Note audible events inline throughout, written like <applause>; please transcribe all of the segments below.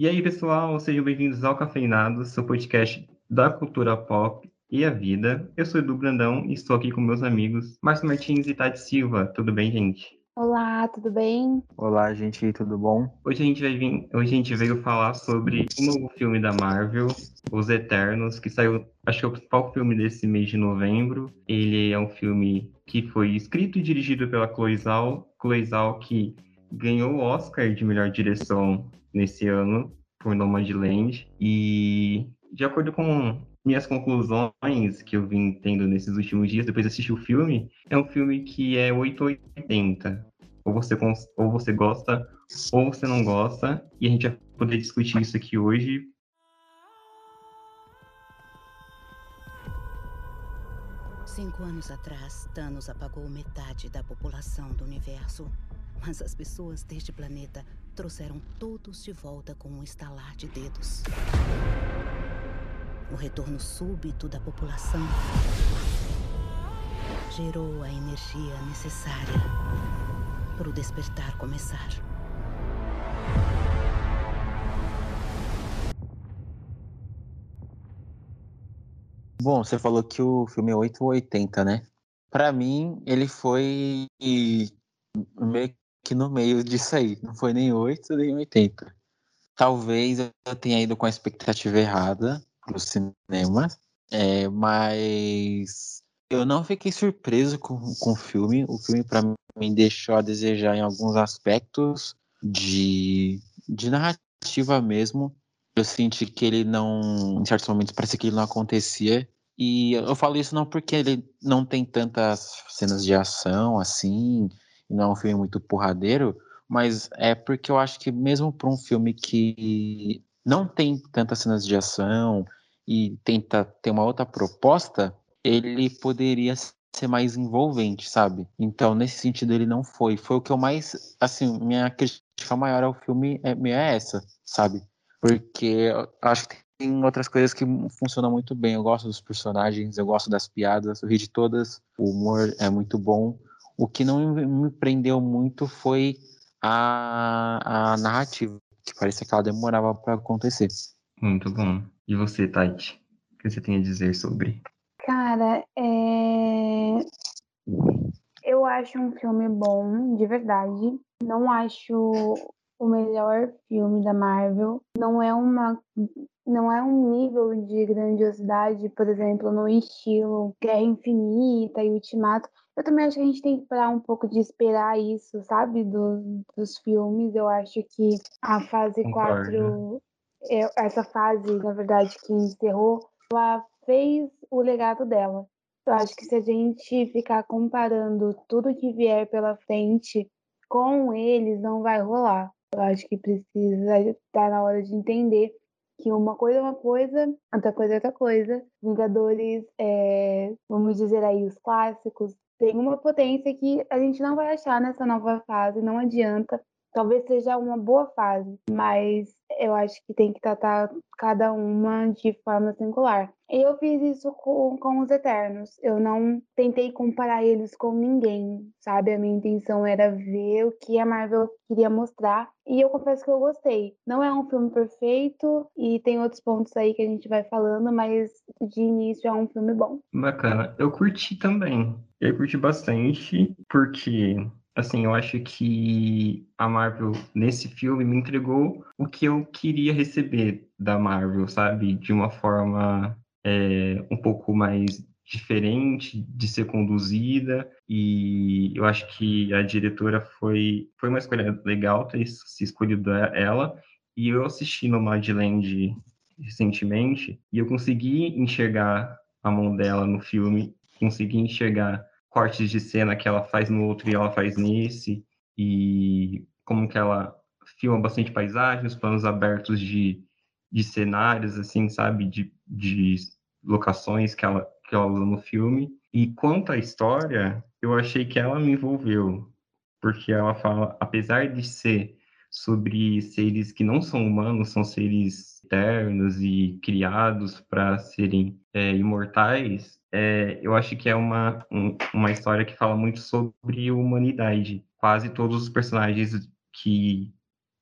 E aí, pessoal, sejam bem-vindos ao Cafeinado, seu podcast da cultura pop e a vida. Eu sou Edu Brandão e estou aqui com meus amigos Márcio Martins e Tati Silva. Tudo bem, gente? Olá, tudo bem? Olá, gente, tudo bom? Hoje a gente vai vir, hoje a gente veio falar sobre o novo filme da Marvel, Os Eternos, que saiu, acho que é o principal filme desse mês de novembro. Ele é um filme que foi escrito e dirigido pela Chloe Zhao, Chloe Zhao que ganhou o Oscar de melhor direção nesse ano por Nomadland e de acordo com minhas conclusões que eu vim tendo nesses últimos dias depois de assistir o filme, é um filme que é 880. Ou você, ou você gosta, ou você não gosta, e a gente vai poder discutir isso aqui hoje. Cinco anos atrás, Thanos apagou metade da população do universo. Mas as pessoas deste planeta trouxeram todos de volta com um estalar de dedos. O retorno súbito da população gerou a energia necessária para o despertar começar. Bom, você falou que o filme é 880, né? Para mim, ele foi meio que no meio disso aí. Não foi nem 8 nem 80. Talvez eu tenha ido com a expectativa errada pro cinema, é, mas eu não fiquei surpreso com, com o filme. O filme, para mim, deixou a desejar em alguns aspectos de, de narrativa mesmo. Eu senti que ele não, em certos momentos, parece que ele não acontecia. E eu falo isso não porque ele não tem tantas cenas de ação assim, não é um filme muito porradeiro, mas é porque eu acho que mesmo para um filme que não tem tantas cenas de ação e tenta ter uma outra proposta, ele poderia ser mais envolvente, sabe? Então, nesse sentido, ele não foi. Foi o que eu mais, assim, minha crítica maior ao filme é, é essa, sabe? Porque acho que tem outras coisas que funcionam muito bem. Eu gosto dos personagens, eu gosto das piadas, eu ri de todas, o humor é muito bom. O que não me prendeu muito foi a, a narrativa, que parecia que ela demorava para acontecer. Muito bom. E você, Tati? O que você tem a dizer sobre? Cara, é... eu acho um filme bom, de verdade. Não acho o melhor filme da Marvel. Não é uma não é um nível de grandiosidade, por exemplo, no estilo Guerra Infinita e Ultimato. Eu também acho que a gente tem que parar um pouco de esperar isso, sabe, do, dos filmes. Eu acho que a fase 4, é, essa fase, na verdade, que encerrou, ela fez o legado dela. Eu acho que se a gente ficar comparando tudo que vier pela frente com eles, não vai rolar. Eu acho que precisa estar na hora de entender que uma coisa é uma coisa, outra coisa é outra coisa. Vingadores, é, vamos dizer aí, os clássicos, tem uma potência que a gente não vai achar nessa nova fase, não adianta. Talvez seja uma boa fase, mas eu acho que tem que tratar cada uma de forma singular. Eu fiz isso com, com os Eternos. Eu não tentei comparar eles com ninguém, sabe? A minha intenção era ver o que a Marvel queria mostrar. E eu confesso que eu gostei. Não é um filme perfeito e tem outros pontos aí que a gente vai falando, mas de início é um filme bom. Bacana. Eu curti também. Eu curti bastante, porque assim, eu acho que a Marvel, nesse filme, me entregou o que eu queria receber da Marvel, sabe? De uma forma é, um pouco mais diferente de ser conduzida e eu acho que a diretora foi foi uma escolha legal ter se escolhido ela e eu assisti no Madland recentemente e eu consegui enxergar a mão dela no filme consegui enxergar cortes de cena que ela faz no outro e ela faz nesse e como que ela filma bastante paisagens planos abertos de de cenários, assim, sabe? De, de locações que ela, que ela usa no filme. E quanto à história, eu achei que ela me envolveu, porque ela fala, apesar de ser sobre seres que não são humanos, são seres eternos e criados para serem é, imortais, é, eu acho que é uma, um, uma história que fala muito sobre humanidade. Quase todos os personagens que,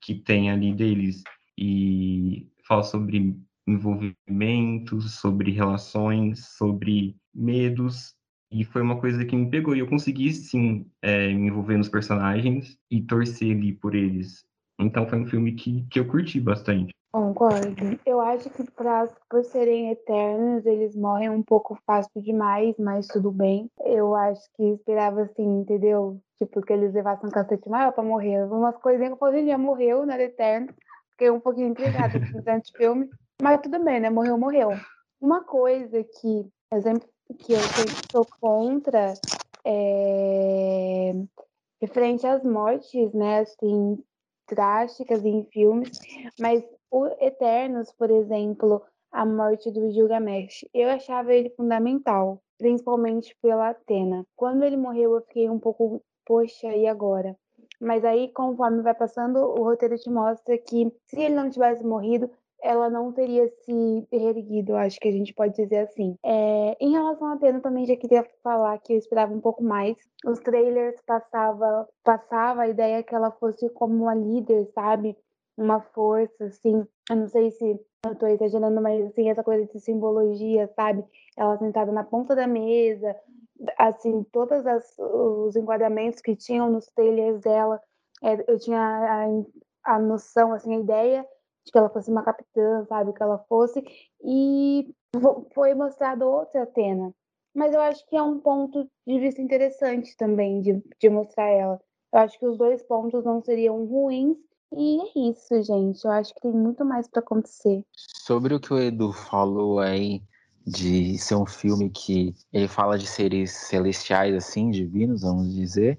que tem ali deles e fala sobre envolvimentos, sobre relações, sobre medos. E foi uma coisa que me pegou. E eu consegui, sim, é, me envolver nos personagens e torcer ali por eles. Então foi um filme que, que eu curti bastante. Concordo. Eu acho que pra, por serem eternos, eles morrem um pouco fácil demais, mas tudo bem. Eu acho que esperava assim, entendeu? Tipo, que eles levassem um cacete maior pra morrer. Umas coisinhas que eu falei, já morreu, não era eterno. Fiquei um pouquinho intrigada com tanto <laughs> filme. Mas tudo bem, né? Morreu, morreu. Uma coisa que, exemplo, que eu sou contra é referente às mortes, né? Assim, drásticas em filmes, mas o Eternos, por exemplo, a morte do Gilgamesh, eu achava ele fundamental, principalmente pela Atena. Quando ele morreu, eu fiquei um pouco, poxa, e agora? Mas aí, conforme vai passando, o roteiro te mostra que se ele não tivesse morrido, ela não teria se reerguido, acho que a gente pode dizer assim. É, em relação a Atena, também já queria falar que eu esperava um pouco mais. Os trailers passava, passava a ideia que ela fosse como uma líder, sabe? Uma força, assim. Eu não sei se eu tô exagerando, mas assim, essa coisa de simbologia, sabe? Ela sentada na ponta da mesa, assim, todos os enquadramentos que tinham nos trailers dela, é, eu tinha a, a noção, assim, a ideia de que ela fosse uma capitã, sabe? Que ela fosse. E foi mostrado outra Atena. Mas eu acho que é um ponto de vista interessante também de, de mostrar ela. Eu acho que os dois pontos não seriam ruins. E é isso, gente. Eu acho que tem muito mais para acontecer. Sobre o que o Edu falou aí de ser um filme que ele fala de seres celestiais, assim, divinos, vamos dizer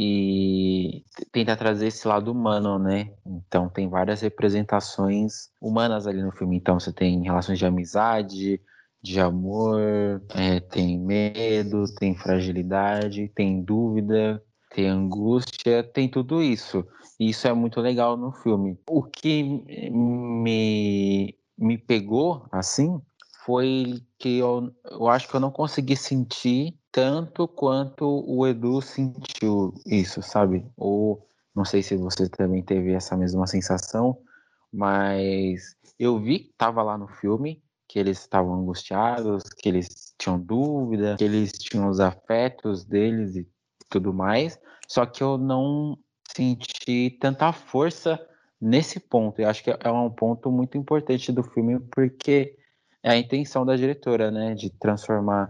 e tenta trazer esse lado humano, né? Então tem várias representações humanas ali no filme. Então você tem relações de amizade, de amor, é, tem medo, tem fragilidade, tem dúvida, tem angústia, tem tudo isso. E isso é muito legal no filme. O que me, me pegou, assim, foi que eu, eu acho que eu não consegui sentir tanto quanto o Edu sentiu isso, sabe? Ou não sei se você também teve essa mesma sensação, mas eu vi que estava lá no filme que eles estavam angustiados, que eles tinham dúvida, que eles tinham os afetos deles e tudo mais, só que eu não senti tanta força nesse ponto. Eu acho que é um ponto muito importante do filme porque é a intenção da diretora, né, de transformar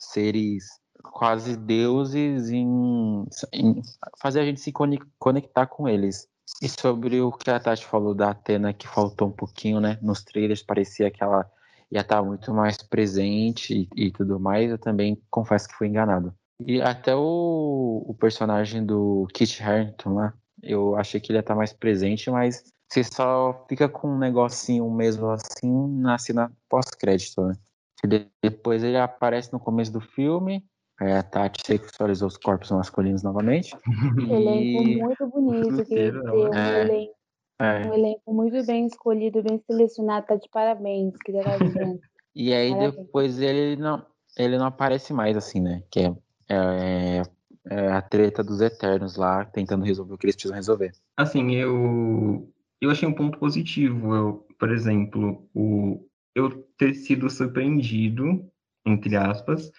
seres quase deuses em, em, fazer a gente se conectar com eles. E sobre o que a Tati falou da Atena, que faltou um pouquinho, né? Nos trailers parecia que ela ia estar muito mais presente e, e tudo mais. Eu também confesso que fui enganado. E até o, o personagem do Kit Harington lá, eu achei que ele ia estar mais presente, mas você só fica com um negocinho mesmo assim na cena pós-crédito, né? Depois ele aparece no começo do filme, é, a Tati sexualizou os corpos masculinos novamente. <laughs> Elenco muito bonito, queria dizer, um, é, elenco, é. um elenco muito bem escolhido, bem selecionado, tá de parabéns, queria dar <laughs> E aí parabéns. depois ele não, ele não aparece mais, assim, né? Que é, é, é, a treta dos Eternos lá, tentando resolver o que eles precisam resolver. Assim, eu, eu achei um ponto positivo. Eu, por exemplo, o, eu ter sido surpreendido, entre aspas,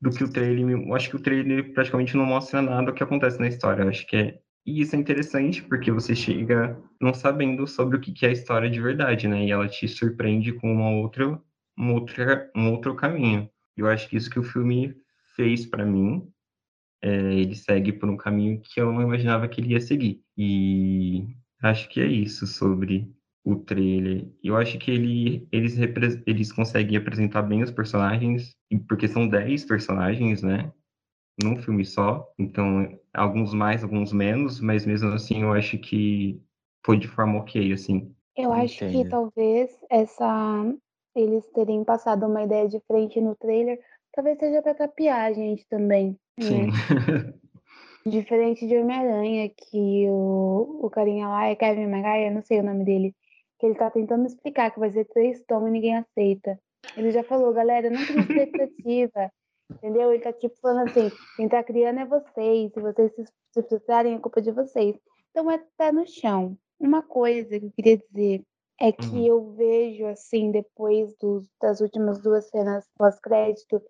do que o trailer. Eu acho que o trailer praticamente não mostra nada do que acontece na história. Eu acho que é. E isso é interessante porque você chega não sabendo sobre o que é a história de verdade, né? E ela te surpreende com uma outra, uma outra, um outro caminho. Eu acho que isso que o filme fez para mim, é, ele segue por um caminho que eu não imaginava que ele ia seguir. E acho que é isso sobre o trailer. Eu acho que ele, eles, eles conseguem apresentar bem os personagens, porque são 10 personagens, né? Num filme só. Então, alguns mais, alguns menos, mas mesmo assim eu acho que foi de forma ok, assim. Eu acho Entendo. que talvez essa eles terem passado uma ideia de frente no trailer, talvez seja para tapear a gente também. Né? Sim. Né? <laughs> Diferente de Homem-Aranha, que o, o carinha lá é Kevin Maguire, não sei o nome dele que ele tá tentando explicar que vai ser três tomos e ninguém aceita. Ele já falou, galera, não tem expectativa. <laughs> entendeu? Ele tá tipo falando assim, quem tá criando é vocês, se vocês se, frustrarem, é culpa de vocês. Então é pé no chão. Uma coisa que eu queria dizer é que Uhum. eu vejo, assim, depois dos, das últimas duas cenas pós-crédito,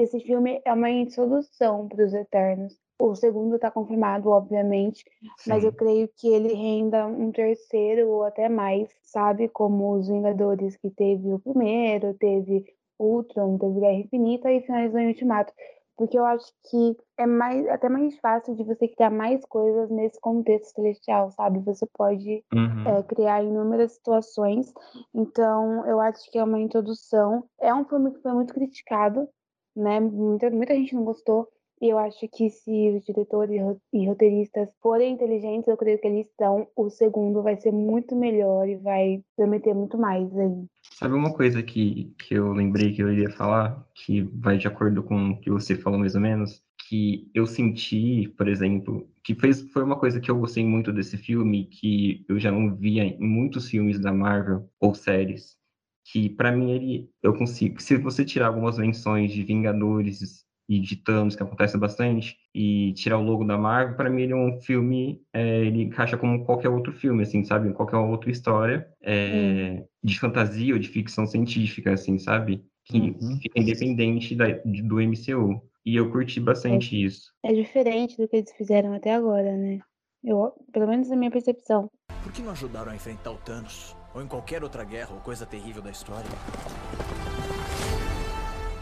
que esse filme é uma introdução para os Eternos. O segundo está confirmado, obviamente, mas eu Sim. creio que ele renda um terceiro ou até mais, sabe? Como os Vingadores, que teve o primeiro, teve Ultron, teve Guerra Infinita e finalizou em Ultimato. Porque eu acho que é mais, até mais fácil de você criar mais coisas nesse contexto celestial, sabe? Você pode Uhum. é, criar inúmeras situações. Então, eu acho que é uma introdução. É um filme que foi muito criticado, né? Muita, muita gente não gostou. E eu acho que se os diretores e ro- roteiristas forem inteligentes, eu creio que eles estão. O segundo vai ser muito melhor e vai prometer muito mais aí. Sabe uma coisa que, que eu lembrei que eu iria falar, que vai de acordo com o que você falou mais ou menos, que eu senti, por exemplo, que fez, foi uma coisa que eu gostei muito desse filme, que eu já não via em muitos filmes da Marvel ou séries, que pra mim ele, eu consigo, se você tirar algumas menções de Vingadores e de Thanos, que acontece bastante, e tirar o logo da Marvel, pra mim ele é um filme, é, ele encaixa como qualquer outro filme, assim, sabe? Qualquer outra história, é, de fantasia ou de ficção científica, assim, sabe? Que Uhum. fica independente da, de- do MCU. E eu curti bastante isso. É diferente do que eles fizeram até agora, né? Eu, pelo menos na minha percepção. Por que não ajudaram a enfrentar o Thanos? Ou em qualquer outra guerra ou coisa terrível da história?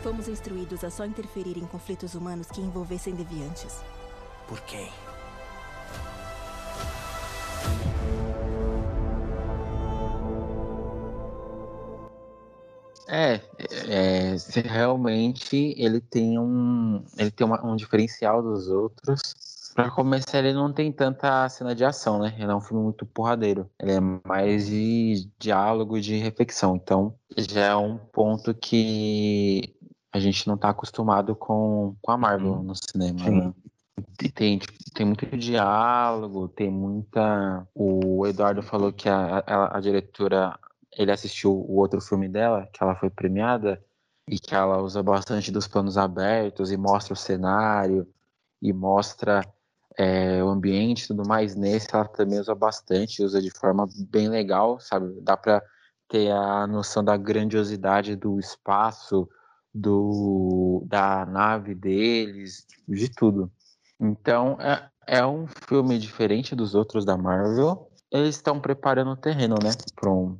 Fomos instruídos a só interferir em conflitos humanos que envolvessem deviantes. Por quem? É, é, se realmente ele tem um, ele tem uma- um diferencial dos outros. Pra começar, ele não tem tanta cena de ação, né? Ele é um filme muito porradeiro. Ele é mais de diálogo de reflexão. Então, já é um ponto que a gente não tá acostumado com, com a Marvel Uhum. no cinema, Sim. né? Tem, tipo, tem muito diálogo, tem muita. O Eduardo falou que a, a, a diretora ele assistiu o outro filme dela, que ela foi premiada, e que ela usa bastante dos planos abertos e mostra o cenário e mostra é, o ambiente e tudo mais. Nesse ela também usa bastante, usa de forma bem legal, sabe? Dá para ter a noção da grandiosidade do espaço, do da nave deles, de tudo. Então é, é um filme diferente dos outros da Marvel. Eles estão preparando o terreno, né, para um,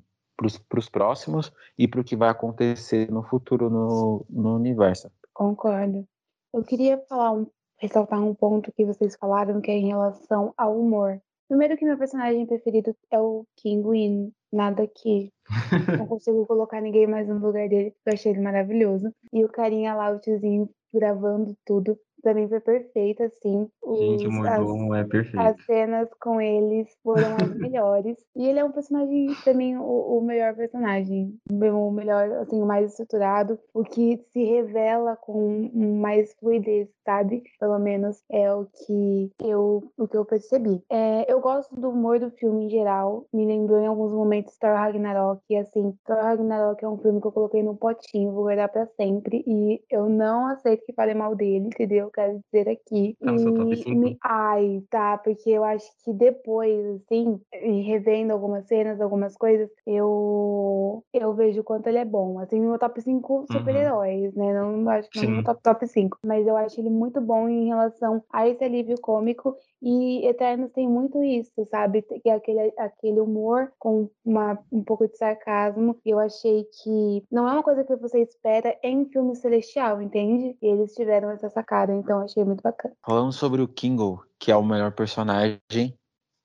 os próximos e para o que vai acontecer no futuro no, no universo. Concordo. Eu queria falar um, ressaltar um ponto que vocês falaram, que é em relação ao humor. Primeiro que meu personagem preferido é o Kinguin. Nada que <laughs> não consigo colocar ninguém mais no lugar dele, porque eu achei ele maravilhoso. E o carinha lá, o tiozinho, gravando tudo. Pra mim foi perfeito, assim. Gente, o Os- mordomo é as perfeito. cenas com eles foram as melhores. E ele é um personagem, pra mim, o, o melhor personagem. O melhor, assim, o mais estruturado. O que se revela com mais fluidez, sabe? Pelo menos é o que eu, o que eu percebi. É, eu gosto do humor do filme em geral. Me lembrou em alguns momentos Thor Ragnarok. E assim, Thor Ragnarok é um filme que eu coloquei no potinho, vou guardar pra sempre. E eu não aceito que falem mal dele, entendeu? Quero dizer aqui. No seu top cinco? me- Ai, tá, porque eu acho que depois, assim, e revendo algumas cenas, algumas coisas, eu eu vejo o quanto ele é bom. Assim, no meu top 5 super-heróis, né? Não acho que não no meu Sim. top, top 5, mas eu acho ele muito bom em relação a esse alívio cômico. E Eternos tem muito isso, sabe? Que é aquele, aquele humor com uma, um pouco de sarcasmo. Eu achei que não é uma coisa que você espera em filme celestial, entende? E eles tiveram essa sacada, então achei muito bacana. Falando sobre o Kingo, que é o melhor personagem,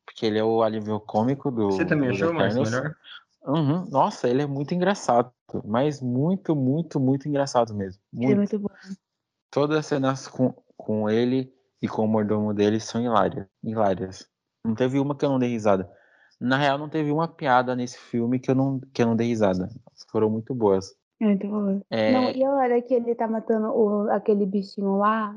porque ele é o alívio cômico do. Você também dos achou, Eternos. melhor? Uhum. Nossa, ele é muito engraçado. Mas muito, muito, muito engraçado mesmo. Ele é Muito. muito bom. Todas as cenas com, com ele e com o mordomo dele são hilárias. hilárias. Não teve uma que eu não dei risada. Na real, não teve uma piada nesse filme que eu não, que eu não dei risada. Foram muito boas. Muito bom. É, Não, e a hora que ele tá matando o- aquele bichinho lá,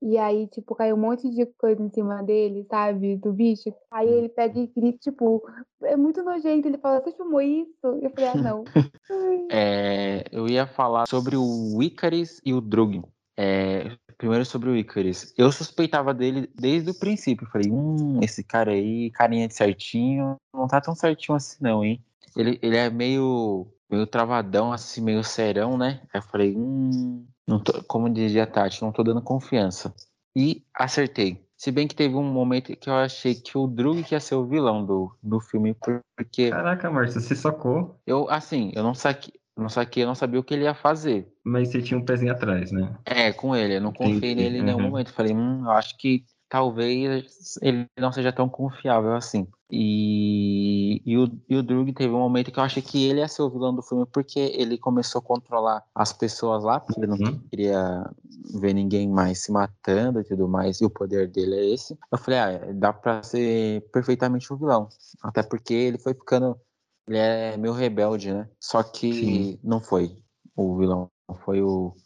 e aí, tipo, cai um monte de coisa em cima dele, sabe? Do bicho. Aí ele pega e grita, tipo, é muito nojento. Ele fala, você filmou isso? Eu falei, ah, não. <laughs> é, eu ia falar sobre o Icarus e o Drug. É, primeiro sobre o Icarus. Eu suspeitava dele desde o princípio. Eu falei, hum, esse cara aí, carinha de certinho, não tá tão certinho assim não, hein? ele, ele é meio, meio travadão, assim, meio serão, né? Aí eu falei, hum, não tô, como dizia a Tati, não tô dando confiança. E acertei. Se bem que teve um momento que eu achei que o Drug ia ser o vilão do, do filme, porque Caraca, Márcio, você sacou, eu, assim, eu não saquei, não saquei, eu não sabia o que ele ia fazer. mas você tinha um pezinho atrás, né? É, com ele, eu não confiei Entendi, nele em nenhum uhum. momento. Falei, hum, eu acho que talvez ele não seja tão confiável assim. E, e, o, e o Drug teve um momento que eu achei que ele ia ser o vilão do filme porque ele começou a controlar as pessoas lá, porque ele não Uhum. queria ver ninguém mais se matando e tudo mais, e o poder dele é esse. Eu falei, ah, dá pra ser perfeitamente o vilão. Até porque ele foi ficando. Ele é meio rebelde, né? Só que Sim. não foi o vilão, foi o,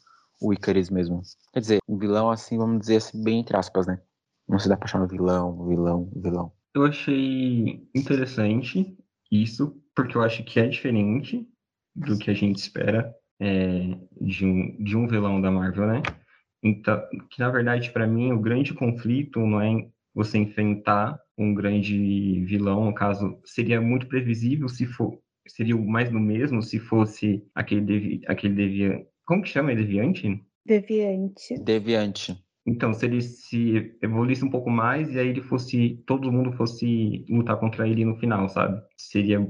o Icarus mesmo. Quer dizer, um vilão assim, vamos dizer assim, bem entre aspas, né? Não se dá pra chamar vilão, vilão, vilão. Eu achei interessante isso, porque eu acho que é diferente do que a gente espera é, de, um, de um vilão da Marvel, né? Então, que na verdade, para mim, o grande conflito não é você enfrentar um grande vilão, no caso, seria muito previsível se for, seria mais do mesmo se fosse aquele, devi, aquele deviante. Como que chama? É deviante? Deviante. Deviante. Então, se ele se evoluísse um pouco mais e aí ele fosse, todo mundo fosse lutar contra ele no final, sabe? Seria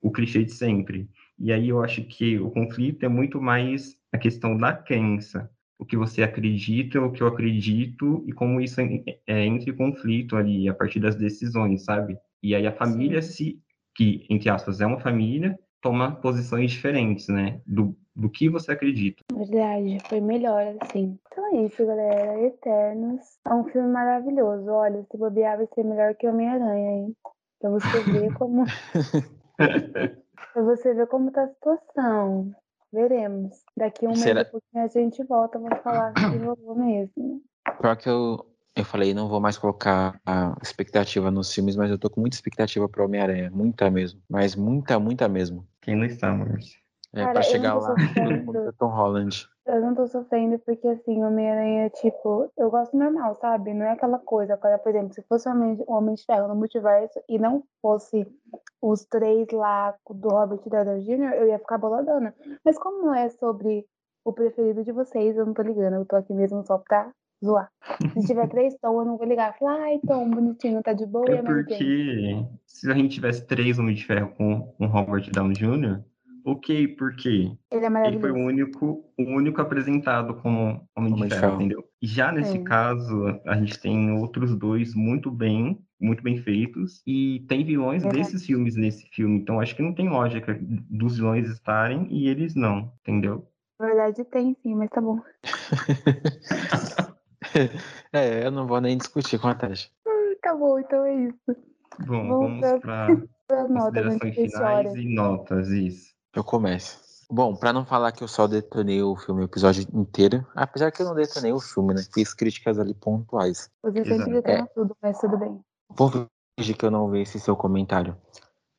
o clichê de sempre. E aí eu acho que o conflito é muito mais a questão da crença, o que você acredita, o que eu acredito e como isso é, entre conflito ali a partir das decisões, sabe? E aí a família se que entre aspas é uma família toma posições diferentes, né? Do, do que você acredita. Verdade, foi melhor assim. É isso, galera. Eternos. É um filme maravilhoso. Olha, se bobear vai ser melhor que Homem-Aranha, hein? Pra você ver como. <laughs> pra você ver como tá a situação. Veremos. Daqui um mês Será- e pouquinho a gente volta pra falar se rolou mesmo. Pior que eu, eu falei, não vou mais colocar a expectativa nos filmes, mas eu tô com muita expectativa pro Homem-Aranha. Muita mesmo. Mas muita, muita mesmo. Quem não está, Márcio? É, Cara, pra chegar lá sofrendo. <laughs> com o Tom Holland. Eu não tô sofrendo porque, assim, Homem-Aranha, tipo, eu gosto normal, sabe? Não é aquela coisa. Agora, por exemplo, se fosse o Homem, o Homem de Ferro no multiverso e não fosse os três lá do Robert Downey Jr., eu ia ficar boladona. Mas como não é sobre o preferido de vocês, eu não tô ligando. Eu tô aqui mesmo só pra zoar. Se tiver <laughs> três Tom, eu não vou ligar. Falar, ai, Tom, bonitinho, tá de boa e É porque se a gente tivesse três Homens de Ferro com, com Robert Downey Jr., ok, porque Ele é ele foi o único, o único apresentado como Homem de Homem de Ferro, entendeu? E já nesse É. caso, a gente tem outros dois muito bem, muito bem feitos, e tem vilões Verdade. desses filmes nesse filme, então acho que não tem lógica dos vilões estarem e eles não, entendeu? Na verdade, tem sim, mas tá bom. <laughs> é, eu não vou nem discutir com a Tati. Tá bom, então é isso. Bom, Vamos vamos para <laughs> considerações finais e notas, isso. Eu começo. Bom, pra não falar que eu só detonei o filme o episódio inteiro, apesar que eu não detonei o filme, né? Fiz críticas ali pontuais. Você sempre detona tudo, mas tudo bem. Vou fingir que eu não vi esse seu comentário.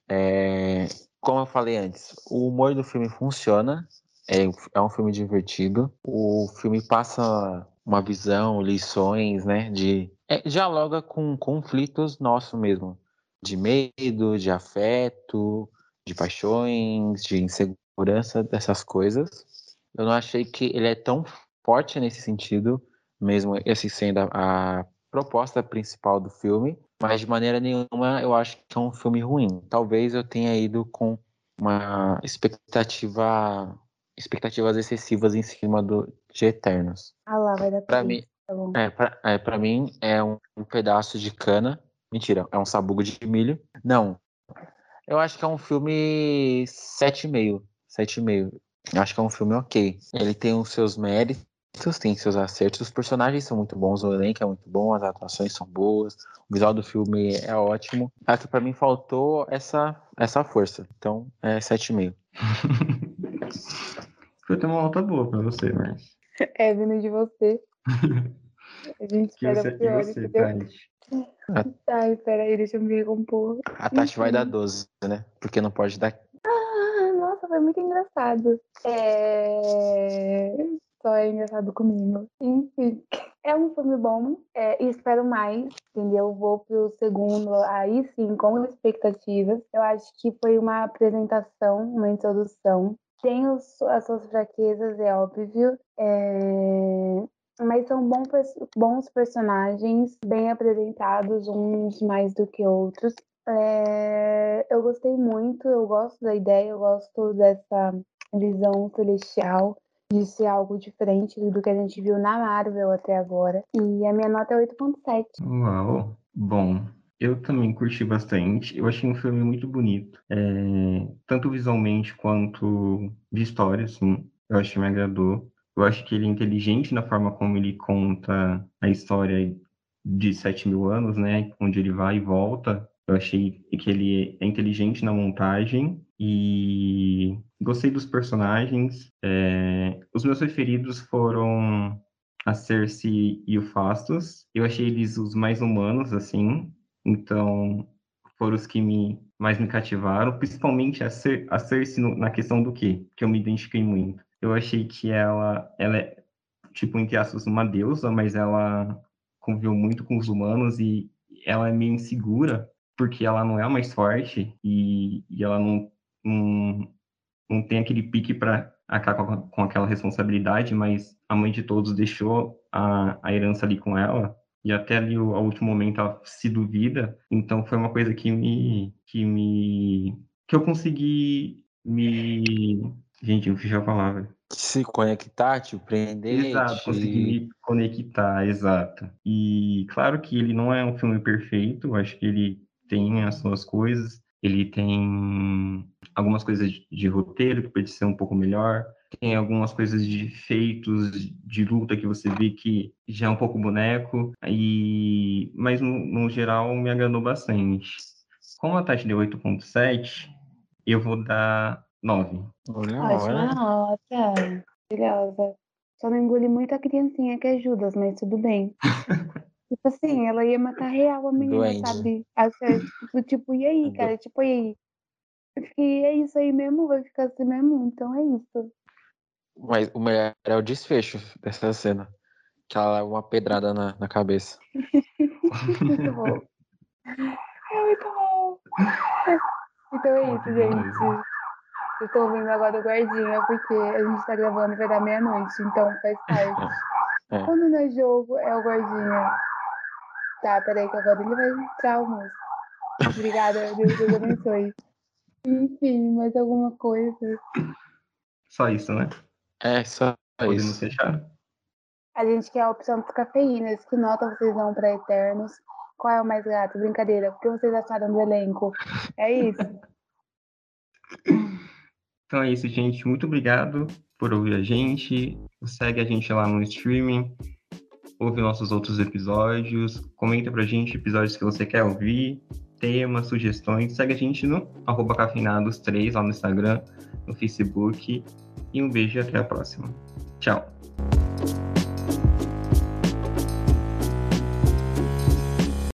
É, como eu falei antes, o humor do filme funciona. É, é um filme divertido. O filme passa uma visão, lições, né? De, é, dialoga com conflitos nossos mesmo. De medo, de afeto, de paixões, de insegurança, dessas coisas. Eu não achei que ele é tão forte nesse sentido, mesmo esse sendo a, a proposta principal do filme, mas de maneira nenhuma eu acho que é um filme ruim. Talvez eu tenha ido com uma expectativa expectativas excessivas em cima do de Eternos. Ah lá, vai dar tudo mim, tá é, pra, é, mim é um, um pedaço de cana. Mentira, é um sabugo de milho. Não. Eu acho que é um filme 7,5. 7,5. Eu acho que é um filme ok. Ele tem os seus méritos, tem seus acertos. Os personagens são muito bons, o elenco é muito bom, as atuações são boas, o visual do filme é ótimo. Acho que pra mim faltou essa, essa força. Então, é 7,5. Foi ter uma nota boa pra você, Márcio. <laughs> É vindo de você. <laughs> A gente Que espera você, o e pior, você, Tati? <laughs> Ai, peraí, deixa eu me recompor. A Tati vai dar 12, né? Porque não pode dar. Ah, nossa, foi muito engraçado. É... Só é engraçado comigo. Enfim. É um filme bom, é, espero mais, entendeu? Vou pro segundo, aí sim, com expectativas. Eu acho que foi uma apresentação, uma introdução. Tem os, as suas fraquezas, é óbvio, é... mas são bons personagens, bem apresentados, uns mais do que outros. É... Eu gostei muito, eu gosto da ideia, eu gosto dessa visão celestial de ser algo diferente do que a gente viu na Marvel até agora. E a minha nota é 8.7. Uau! Bom, eu também curti bastante. Eu achei um filme muito bonito, é, tanto visualmente quanto de história, assim. Eu que me agradou. Eu acho que ele é inteligente na forma como ele conta a história de 7 mil anos, né? Onde ele vai e volta. Eu achei que ele é inteligente na montagem e gostei dos personagens. É... Os meus preferidos foram a Cersei e o Fastos. Eu achei eles os mais humanos, assim. Então, foram os que me mais me cativaram, principalmente a, Cer a na questão do quê? Que eu me identifiquei muito. Eu achei que ela, ela é, tipo, entre aspas, uma deusa, mas ela conviveu muito com os humanos e ela é meio insegura, porque ela não é a mais forte e, e ela não não, não tem aquele pique para acabar com, com, aquela responsabilidade, mas a mãe de todos deixou a, a herança ali com ela e até ali o, ao último momento ela se duvida, então foi uma coisa que me que me que eu consegui me gente, eu fiz a palavra. Se conectar, te prender. Exato, conseguir me conectar, exato. E claro que ele não é um filme perfeito, acho que ele tem as suas coisas, ele tem algumas coisas de, de roteiro que pode ser um pouco melhor, tem algumas coisas de efeitos de luta que você vê que já é um pouco boneco, e mas no, no geral me agradou bastante. Como a Tati deu 8.7, eu vou dar 9. Olha, Ótima nota. Maravilhosa. Só não engoli muito a criancinha que é Judas, mas tudo bem. <laughs> tipo assim, ela ia matar real a menina, Doente. sabe? Tipo, tipo, e aí, cara? Tipo, e aí? Eu fiquei, é isso aí mesmo, vai ficar assim mesmo, então é isso. Mas o melhor é o desfecho dessa cena. Que ela leva uma pedrada na, na cabeça. <laughs> muito bom. É muito bom. <laughs> Então é isso, gente. Eu tô ouvindo agora o guardinha, porque a gente tá gravando e vai dar meia-noite, então faz parte. É. Quando não é jogo, é o guardinha. Tá, peraí que agora ele vai entrar o moço. Obrigada, Deus, Deus abençoe. Enfim, mais alguma coisa? Só isso, né? É, só Podemos isso. fechar. A gente quer a opção dos cafeínas. Que nota vocês dão para Eternos? Qual é o mais gato? Brincadeira. O que vocês acharam do elenco? É isso. <laughs> Então é isso, gente. Muito obrigado por ouvir a gente. Segue a gente lá no streaming. Ouve nossos outros episódios. Comenta pra gente episódios que você quer ouvir temas, sugestões, segue a gente no arroba cafeinados3 lá no Instagram, no Facebook. E um beijo e até a próxima. Tchau.